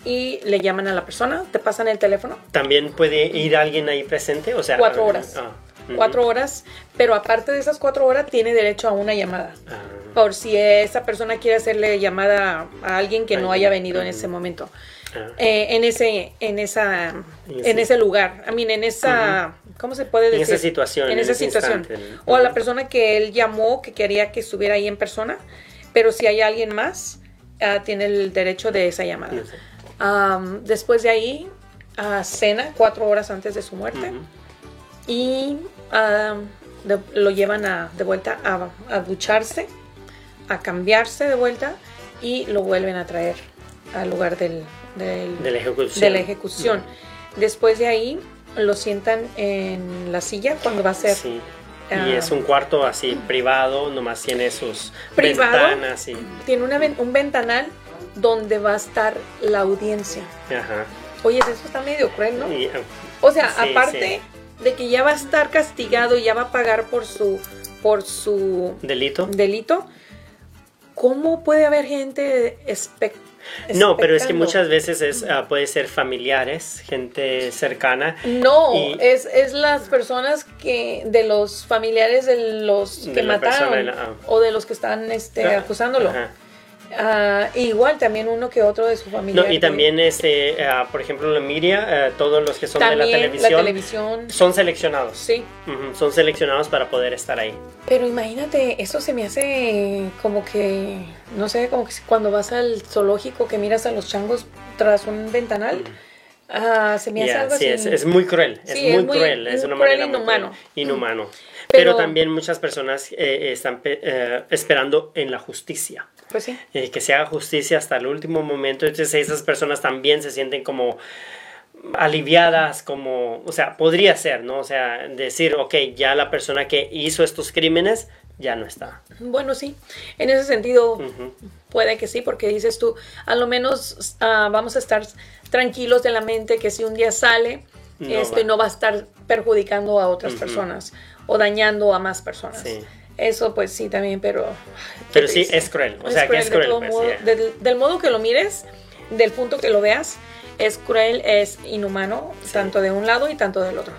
y le llaman a la persona, te pasan el teléfono. ¿También puede ir alguien ahí presente? O sea, Cuatro horas. ah. Cuatro horas, pero aparte de esas cuatro horas tiene derecho a una llamada. Ah, Por si esa persona quiere hacerle llamada a alguien que no haya venido en ese momento. ah. Eh, en ese, en esa, En ese- en ese lugar. I mean, en esa, ¿cómo se puede En decir? esa situación, En en esa situación. instante, ¿no? O a la persona que él llamó que quería que estuviera ahí en persona, pero si hay alguien más, ah, tiene el derecho de esa llamada. Después de ahí, ah, cena cuatro horas antes de su muerte y de- lo llevan a- de vuelta a, a ducharse, a cambiarse de vuelta y lo vuelven a traer al lugar del, del- De la ejecución. de la ejecución. Después de ahí lo sientan en la silla cuando va a ser Sí. Ah. Y es un cuarto así privado, nomás tiene sus Privado. ventanas y... tiene una un ventanal donde va a estar la audiencia. Ajá. Oye, eso está medio cruel, ¿no? Ah, O sea, Sí, aparte de que ya va a estar castigado y ya va a pagar por su por su ¿Delito? delito, ¿cómo puede haber gente espe- No, pero es que muchas veces es, ah, puede ser familiares, gente cercana. No, y- es, es las personas que de los familiares de los que mataron la- ah. o de los que están este, Ah, acusándolo. ajá. Ah, igual también uno que otro de su familia. No, y también, este, ah, por ejemplo, la media, ah, todos los que son también de la televisión, televisión. son seleccionados. Sí, Ujú, Son seleccionados para poder estar ahí. pero imagínate, eso se me hace como que, no sé, como que cuando vas al zoológico que miras a los changos tras un ventanal, ah, se me hace Ya, algo sí, así. es, es muy cruel, es Sí, muy, es muy- cruel, es muy una cruel, manera muy inhumano. cruel, inhumano. Pero, Pero- también muchas personas eh, están eh, esperando en la justicia, Pues sí. eh, que se haga justicia hasta el último momento. Entonces esas personas también se sienten como aliviadas, como, o sea, podría ser, ¿no? O sea, decir, ok, ya la persona que hizo estos crímenes ya no está. Bueno, sí, en ese sentido puede que sí, porque dices tú, a lo menos ah, vamos a estar tranquilos de la mente que si un día sale, No este, va. no va a estar perjudicando a otras personas o dañando a más personas. Sí. Eso pues sí también, pero... Pero sí, es cruel, o sea, que es cruel, pues, modo. del, del modo que lo mires, del punto que lo veas, es cruel, es inhumano, Sí. tanto de un lado y tanto del otro.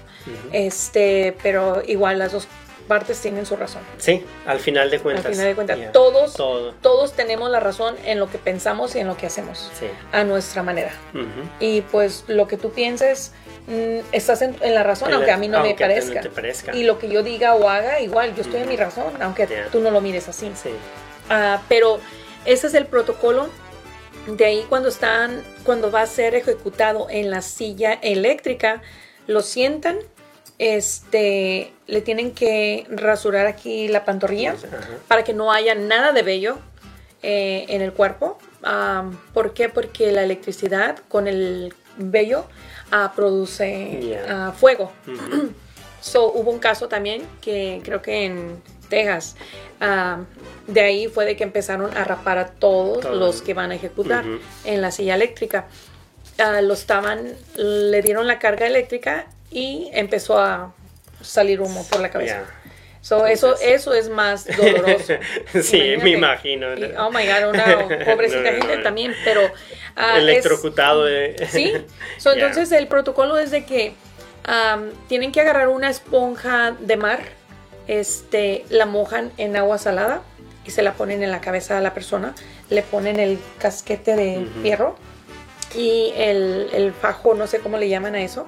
Este, pero igual las dos partes tienen su razón. Sí, al final de Al cuentas. final de cuentas, todos, Todo. todos tenemos la razón en lo que pensamos y en lo que hacemos, Sí. a nuestra manera. Y pues lo que tú pienses, mm, estás en, en la razón, En la- aunque a mí no me no parezca. Y lo que yo diga o haga, igual, yo estoy en mi razón, aunque tú no lo mires así. Sí. Ah, pero ese es el protocolo. De ahí cuando están, cuando va a ser ejecutado en la silla eléctrica, lo sientan, este, le tienen que rasurar aquí la pantorrilla Ajá. para que no haya nada de vello eh, en el cuerpo. ¿Por qué? Porque la electricidad con el vello ah, produce Yeah. ah, fuego. *clears throat* So, hubo un caso también que creo que en, Texas. De ahí fue de que empezaron a rapar a todos Todo. los que van a ejecutar en la silla eléctrica. Ah, lo estaban, le dieron la carga eléctrica y empezó a salir humo por la cabeza. Ya. So, eso, eso es más *laughs* doloroso. Sí, me imagino. Y, oh my God, una *laughs* pobrecita No, no, gente no. también, pero. ah, es- Electrocutado. de- *laughs* Sí, so, entonces el protocolo es de que tienen que agarrar una esponja de mar, este, la mojan en agua salada y se la ponen en la cabeza a la persona, le ponen el casquete de Ujú. fierro y el, el fajo, no sé cómo le llaman a eso,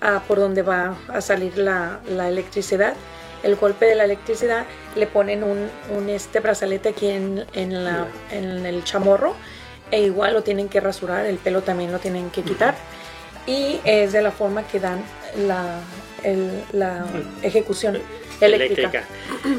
ah, por donde va a salir la, la electricidad. El golpe de la electricidad le ponen un, un, este brazalete aquí en, en la- en el chamorro e igual lo tienen que rasurar, el pelo también lo tienen que quitar. Y es de la forma que dan la, el- la ejecución eléctrica.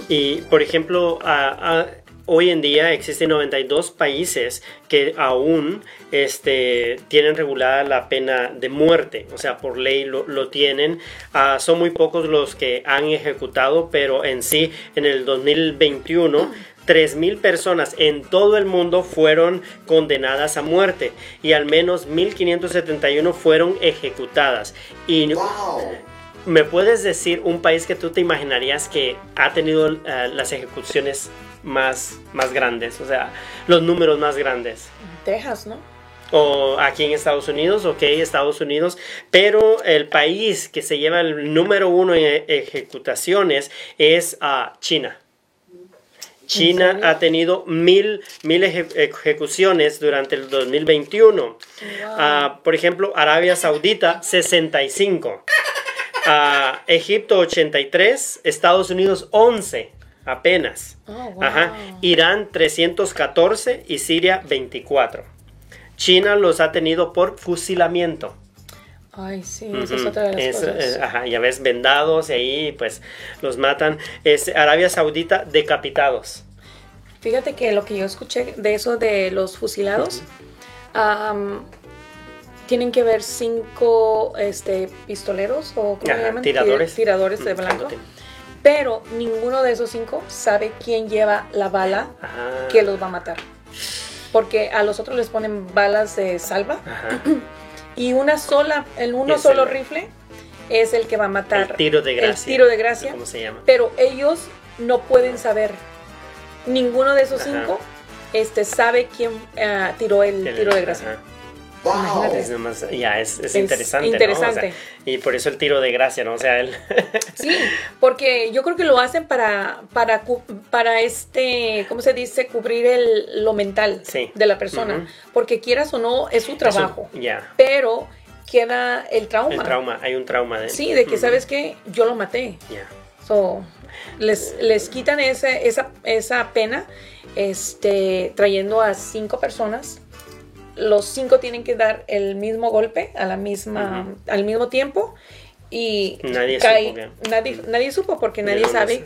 Y, por ejemplo, a- a- hoy en día existen 92 países que aún este, tienen regulada la pena de muerte, o sea, por ley lo, lo tienen. Ah, son muy pocos los que han ejecutado, pero en sí, en el 2021... 3.000 personas en todo el mundo fueron condenadas a muerte y al menos 1.571 fueron ejecutadas. Y ¿Me puedes decir un país que tú te imaginarías que ha tenido eh, las ejecuciones más, más grandes? O sea, los números más grandes. Texas, ¿no? O aquí en Estados Unidos, ok, Estados Unidos. Pero el país que se lleva el número uno en ejecutaciones es ah, China. China ha tenido mil, mil eje- ejecuciones durante el 2021. Ah, por ejemplo, Arabia Saudita, 65. Ah, Egipto, 83. Estados Unidos, 11. Apenas. Oh, wow. Ajá. Irán, 314. Y Siria, 24. China los ha tenido por fusilamiento. Ay, sí, esa es otra de las Es, cosas. eh, ajá, ya ves, vendados y ahí pues los matan. Es Arabia Saudita, decapitados. Fíjate que lo que yo escuché de eso de los fusilados, tienen que ver cinco este, pistoleros o ¿cómo Ajá, llaman? tiradores. Tir- Tiradores de blanco. Pero ninguno de esos cinco sabe quién lleva la bala Ajá. que los va a matar. Porque a los otros les ponen balas de salva Ajá. *clears throat* y una sola, el uno solo el- rifle es el que va a matar. El tiro de gracia. El tiro de gracia. ¿Cómo se llama? Pero ellos no pueden saber. Ninguno de esos Ajá. cinco este, sabe quién ah, tiró el El- tiro de gracia. ajá. Imagínate. Es nomás- ya, es, es Es interesante. ¿no? interesante. O sea, y por eso el tiro de gracia, ¿no? O sea, el. *laughs* Sí, porque yo creo que lo hacen para, para, para este, ¿cómo se dice? Cubrir el, lo mental Sí. de la persona. Porque quieras o no, es su trabajo. Ya. Pero queda el trauma. El trauma, hay un trauma de. Sí, de que sabes que yo lo maté. Ya. So, les, les quitan ese, esa, esa pena este, trayendo a cinco personas. Los cinco tienen que dar el mismo golpe a la misma, Ujú. al mismo tiempo. Y Nadie cae- supo que- nadie, nadie supo porque ¿De nadie sabe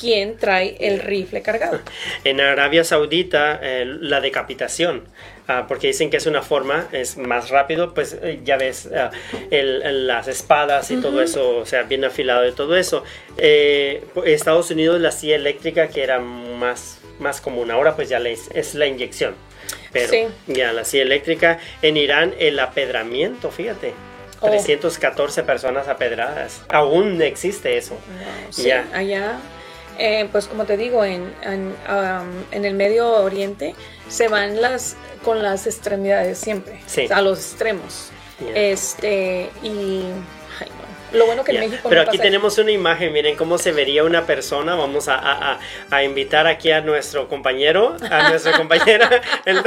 quién trae el rifle cargado. *laughs* En Arabia Saudita, eh, la decapitación, ah, porque dicen que es una forma, es más rápido, pues eh, ya ves ah, el- el- las espadas y todo eso, o sea, bien afilado y todo eso. Eh, Estados Unidos, la silla eléctrica, que era más, más común, ahora pues ya le es, es la inyección. Pero Sí. ya la silla eléctrica. En Irán, el apedramiento, fíjate. Oh. 314 personas apedradas. Aún existe eso. Sí, Ya. allá, eh, pues como te digo, en, en, um, en el Medio Oriente se van las con las extremidades siempre, Sí. a los extremos. Este, y. lo bueno que Ya, en México Pero no aquí pasa tenemos una imagen, miren cómo se vería una persona. Vamos a, a- a- a invitar aquí a nuestro compañero, a nuestra *laughs* compañera, el-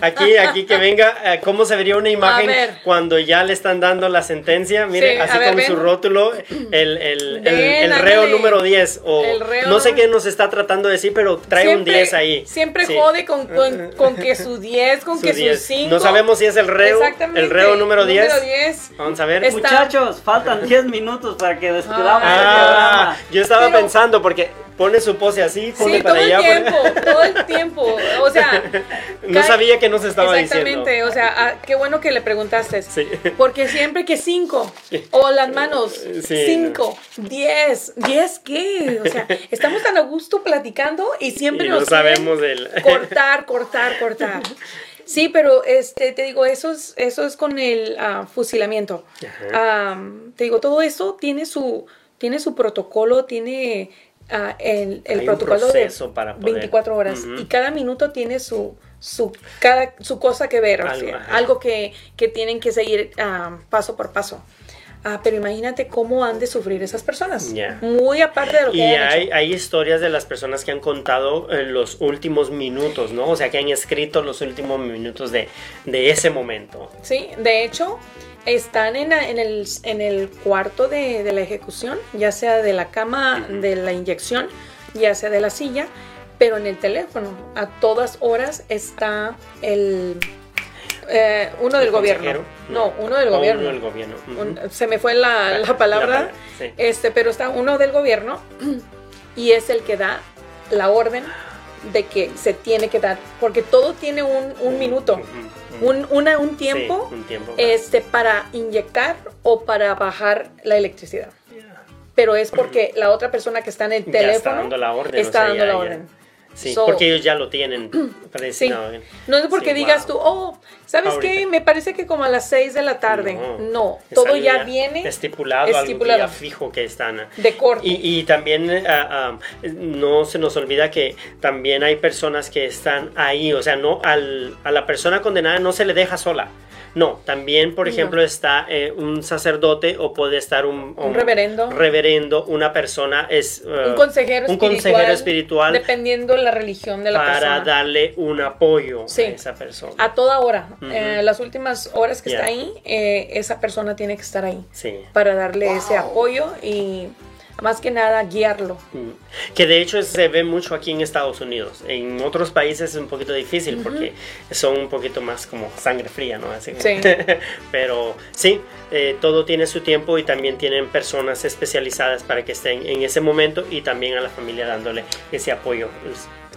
aquí, aquí que venga, eh, cómo se vería una imagen cuando ya le están dando la sentencia. Miren, Sí, así ver, con su rótulo, el, el- el- Ven, el reo número 10. O El reo no sé qué nos está tratando de decir, pero trae un Siempre- 10 ahí. Siempre Sí. jode con, con, *laughs* con que su 10, con Su que 10. su 5. No sabemos si es el reo, el reo número 10. Número 10. Vamos a ver. Es- Está- Muchachos, faltan faltan 10 minutos para que despidamos el Ah, yo estaba Pero- pensando porque pone su pose así, pone Sí, para todo el allá. pone- tiempo, todo el tiempo. O sea, *laughs* No ca- sabía que nos estaba Exactamente, diciendo. o sea, ah, qué bueno que le preguntaste. Sí. Porque siempre que cinco, o las manos, Sí, cinco, diez, diez qué, o sea, estamos tan a gusto platicando y siempre Y nos no sabemos del- cortar, cortar, cortar. *laughs* Sí, pero este, te digo, eso es, eso es con el ah, fusilamiento. Am, te digo, todo eso tiene su, tiene su protocolo, tiene ah, el, protocolo de para poder- 24 horas y cada minuto tiene su, su, cada, su cosa que ver, o Algo, sea, algo que, que tienen que seguir ah, paso por paso. Ah, pero imagínate cómo han de sufrir esas personas. Ya. Muy aparte de lo que Y hay, hecho. hay historias de las personas que han contado eh, los últimos minutos, ¿no? O sea, que han escrito los últimos minutos de, de ese momento. Sí, de hecho, están en, en el, en el cuarto de, de la ejecución, ya sea de la cama de la inyección, ya sea de la silla, pero en el teléfono, a todas horas está el eh, uno del ¿El gobierno. No, uno del gobierno. Uno del gobierno. Un- se me fue la, la palabra, La palabra, sí. este, pero está uno del gobierno *clears throat* y es el que da la orden de que se tiene que dar, porque todo tiene un, un minuto, un, una- un tiempo, Sí, un tiempo. este, para inyectar o para bajar la electricidad. Pero es porque la otra persona que está en el Ya teléfono está dando la orden. está o sea, dando ya- la ya- orden. Sí, So- porque ellos ya lo tienen *clears throat* Sí, predestinado. no es porque Sí, digas wow. tú, oh, ¿sabes qué? Ahorita. Me parece que como a las 6 de la tarde. No, todo ya viene estipulado, estipulado. ya fijo que están. de corto. Y, y también eh, ah, ah, no se nos olvida que también hay personas que están ahí, o sea, no al, a la persona condenada no se le deja sola. No, también, por No. ejemplo, está eh, un sacerdote o puede estar un, Un reverendo. reverendo, una persona es eh, un consejero un espiritual. consejero espiritual Dependiendo de la religión de la para persona. darle un apoyo Sí. a esa persona. A toda hora. Eh, las últimas horas que está ahí, eh, esa persona tiene que estar ahí Sí. para darle ese apoyo y más que nada guiarlo. Mm. Que de hecho se ve mucho aquí en Estados Unidos. En otros países es un poquito difícil porque son un poquito más como sangre fría, ¿no? Así Sí. *laughs* Pero sí, eh, todo tiene su tiempo y también tienen personas especializadas para que estén en ese momento y también a la familia dándole ese apoyo.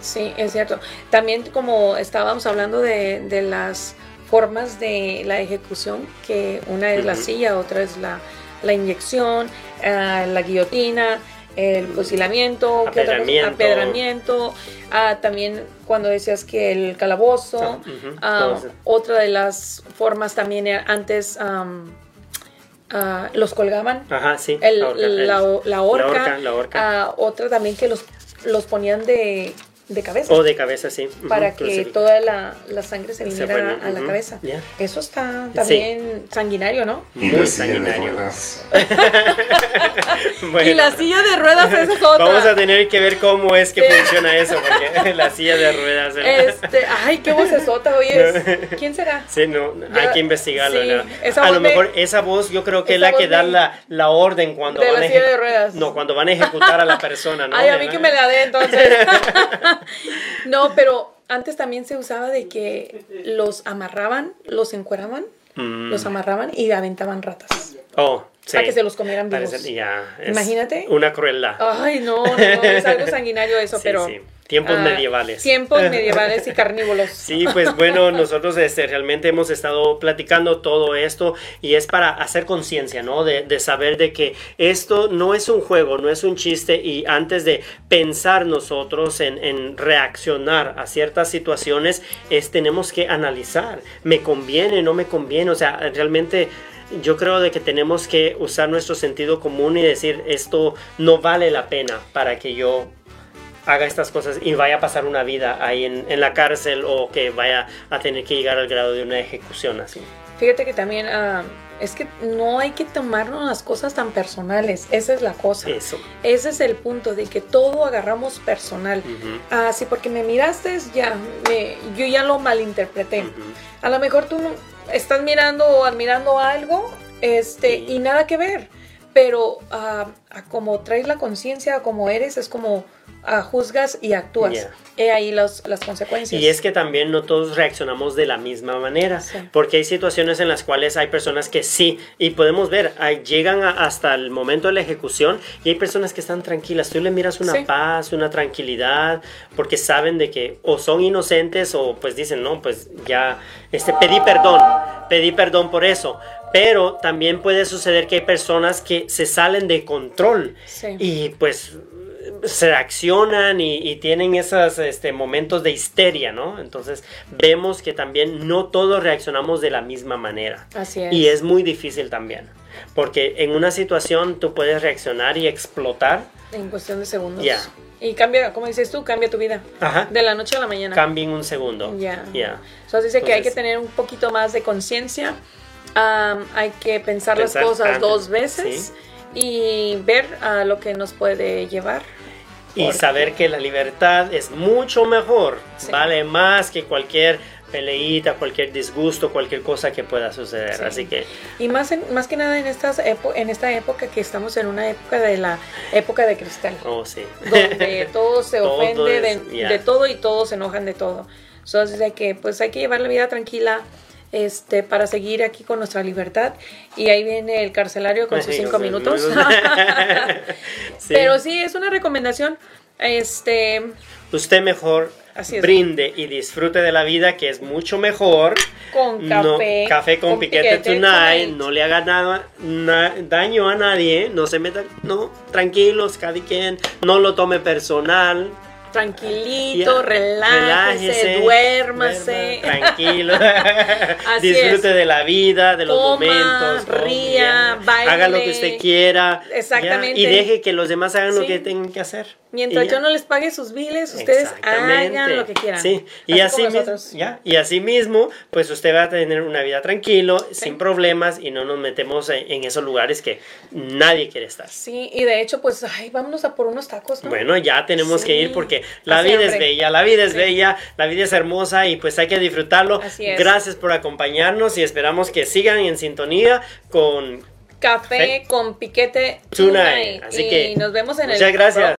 Sí, es cierto. También como estábamos hablando de, de las formas de la ejecución, que una es la Ujú. silla, otra es la, la inyección, ah, la guillotina, el fusilamiento. Apedramiento. apedramiento, ah, también cuando decías que el calabozo, Ah, ah, otra de las formas también era antes ah, los colgaban, Ajá, sí. el- la horca, la, la La otra también que los, los ponían de, de cabeza o de cabeza, sí. Ujú, para que toda la, la sangre se Se viniera fuera, a la ujú, cabeza. ya. Eso está también sanguinario, ¿no? Muy la silla de sanguinario. *laughs* Bueno. Y la silla de ruedas es *laughs* otra. Vamos a tener que ver cómo es que Sí. funciona eso, porque *laughs* la silla de ruedas. Este, ay, qué vocesota, oye. ¿Quién será? Sí, no, Ya- hay que investigarlo. sí, ¿no? A voz lo me- mejor esa voz yo creo que es la que voz da la, la orden cuando De van la a silla eje- de ruedas. No, cuando van a ejecutar a la persona, ¿no? Ay, a mí ¿no? que me la dé entonces. *laughs* no, pero antes también se usaba de que los amarraban, los encueraban, Mm. los amarraban y aventaban ratas. Oh, sí. Para que se los comieran vivos. Parece- ya, es Imagínate. Una crueldad. Ay, no, no, es algo *laughs* sanguinario eso, Sí, pero. sí. Tiempos ah, medievales. Tiempos *laughs* medievales y carnívoros. Sí, pues bueno, nosotros este, realmente hemos estado platicando todo esto y es para hacer conciencia, ¿no? De, de saber de que esto no es un juego, no es un chiste y antes de pensar nosotros en, en reaccionar a ciertas situaciones, es tenemos que analizar, ¿me conviene, no me conviene? O sea, realmente... Yo creo de que tenemos que usar nuestro sentido común y decir esto no vale la pena para que yo haga estas cosas y vaya a pasar una vida ahí en, en la cárcel o que vaya a tener que llegar al grado de una ejecución así. Fíjate que también ah, es que no hay que tomarnos las cosas tan personales. Esa es la cosa. Eso. Ese es el punto de que todo agarramos personal. Ujú, Ah, sí, porque me miraste, ya, me- yo ya lo malinterpreté. ujú. A lo mejor tú estás mirando o admirando algo este, y nada que ver. Pero ah, a como traes la conciencia, como eres, es como ah, juzgas y actúas. Yeah. He ahí los- las consecuencias. Y es que también no todos reaccionamos de la misma manera, Sí. porque hay situaciones en las cuales hay personas que sí, y podemos ver, ahí llegan a- hasta el momento de la ejecución y hay personas que están tranquilas, tú le miras una Sí. paz, una tranquilidad, porque saben de que o son inocentes o pues dicen, no, pues ya, este, pedí perdón, pedí perdón por eso. Pero también puede suceder que hay personas que se salen de control Sí. y pues se reaccionan y, y tienen esos este, momentos de histeria, ¿no? Entonces vemos que también no todos reaccionamos de la misma manera. Así es. Y es muy difícil también, porque en una situación tú puedes reaccionar y explotar. En cuestión de segundos. Ya. Y cambia, como dices tú, cambia tu vida. Ajá. De la noche a la mañana. Cambia en un segundo. Ya. Ya. Entonces dice que hay que tener un poquito más de conciencia. Hay que pensar, Pensar las cosas antes, dos veces y ver a lo que nos puede llevar. Y saber que la libertad es mucho mejor, Sí. vale más que cualquier peleita, cualquier disgusto, cualquier cosa que pueda suceder. Sí. Así que Y más, en- más que nada en, estas epo- en esta época que estamos en una época de la época de cristal. Oh, sí. donde *laughs* todo se Todo ofende es- de, todo y todos se enojan de todo. Entonces hay que, pues hay que llevar la vida tranquila este, para seguir aquí con nuestra libertad. Y ahí viene el carcelario con sus cinco minutos. *laughs* Sí. Pero sí, es una recomendación. Este, Usted mejor Así brinde y disfrute de la vida, que es mucho mejor. con No, café. café con, piquete, tonight, tonight. no le haga nada, na- daño a nadie, no se meta, no, tranquilos, cada quien, no lo tome personal. Tranquilito, Ya, relájese, duérmase. duerma, *laughs* tranquilo. Disfrute es. de la vida, de los Coma, momentos. ría, ya. Haga lo que baile. usted quiera. Exactamente. y deje que los demás hagan lo que tengan que hacer. Mientras yo no les pague sus biles, ustedes hagan lo que quieran. Sí, y así, mismo, y así mismo, pues usted va a tener una vida tranquilo, sin problemas y no nos metemos en, en esos lugares que nadie quiere estar. Sí, y de hecho, pues, ay, vámonos a por unos tacos, ¿no? Bueno, ya tenemos Sí. que ir porque la vida es bella, la vida es Sí. bella, la vida es hermosa y pues hay que disfrutarlo. Así es. Gracias por acompañarnos y esperamos que sigan en sintonía con Café con piquete Tonight. Así y que nos vemos en el muchas gracias.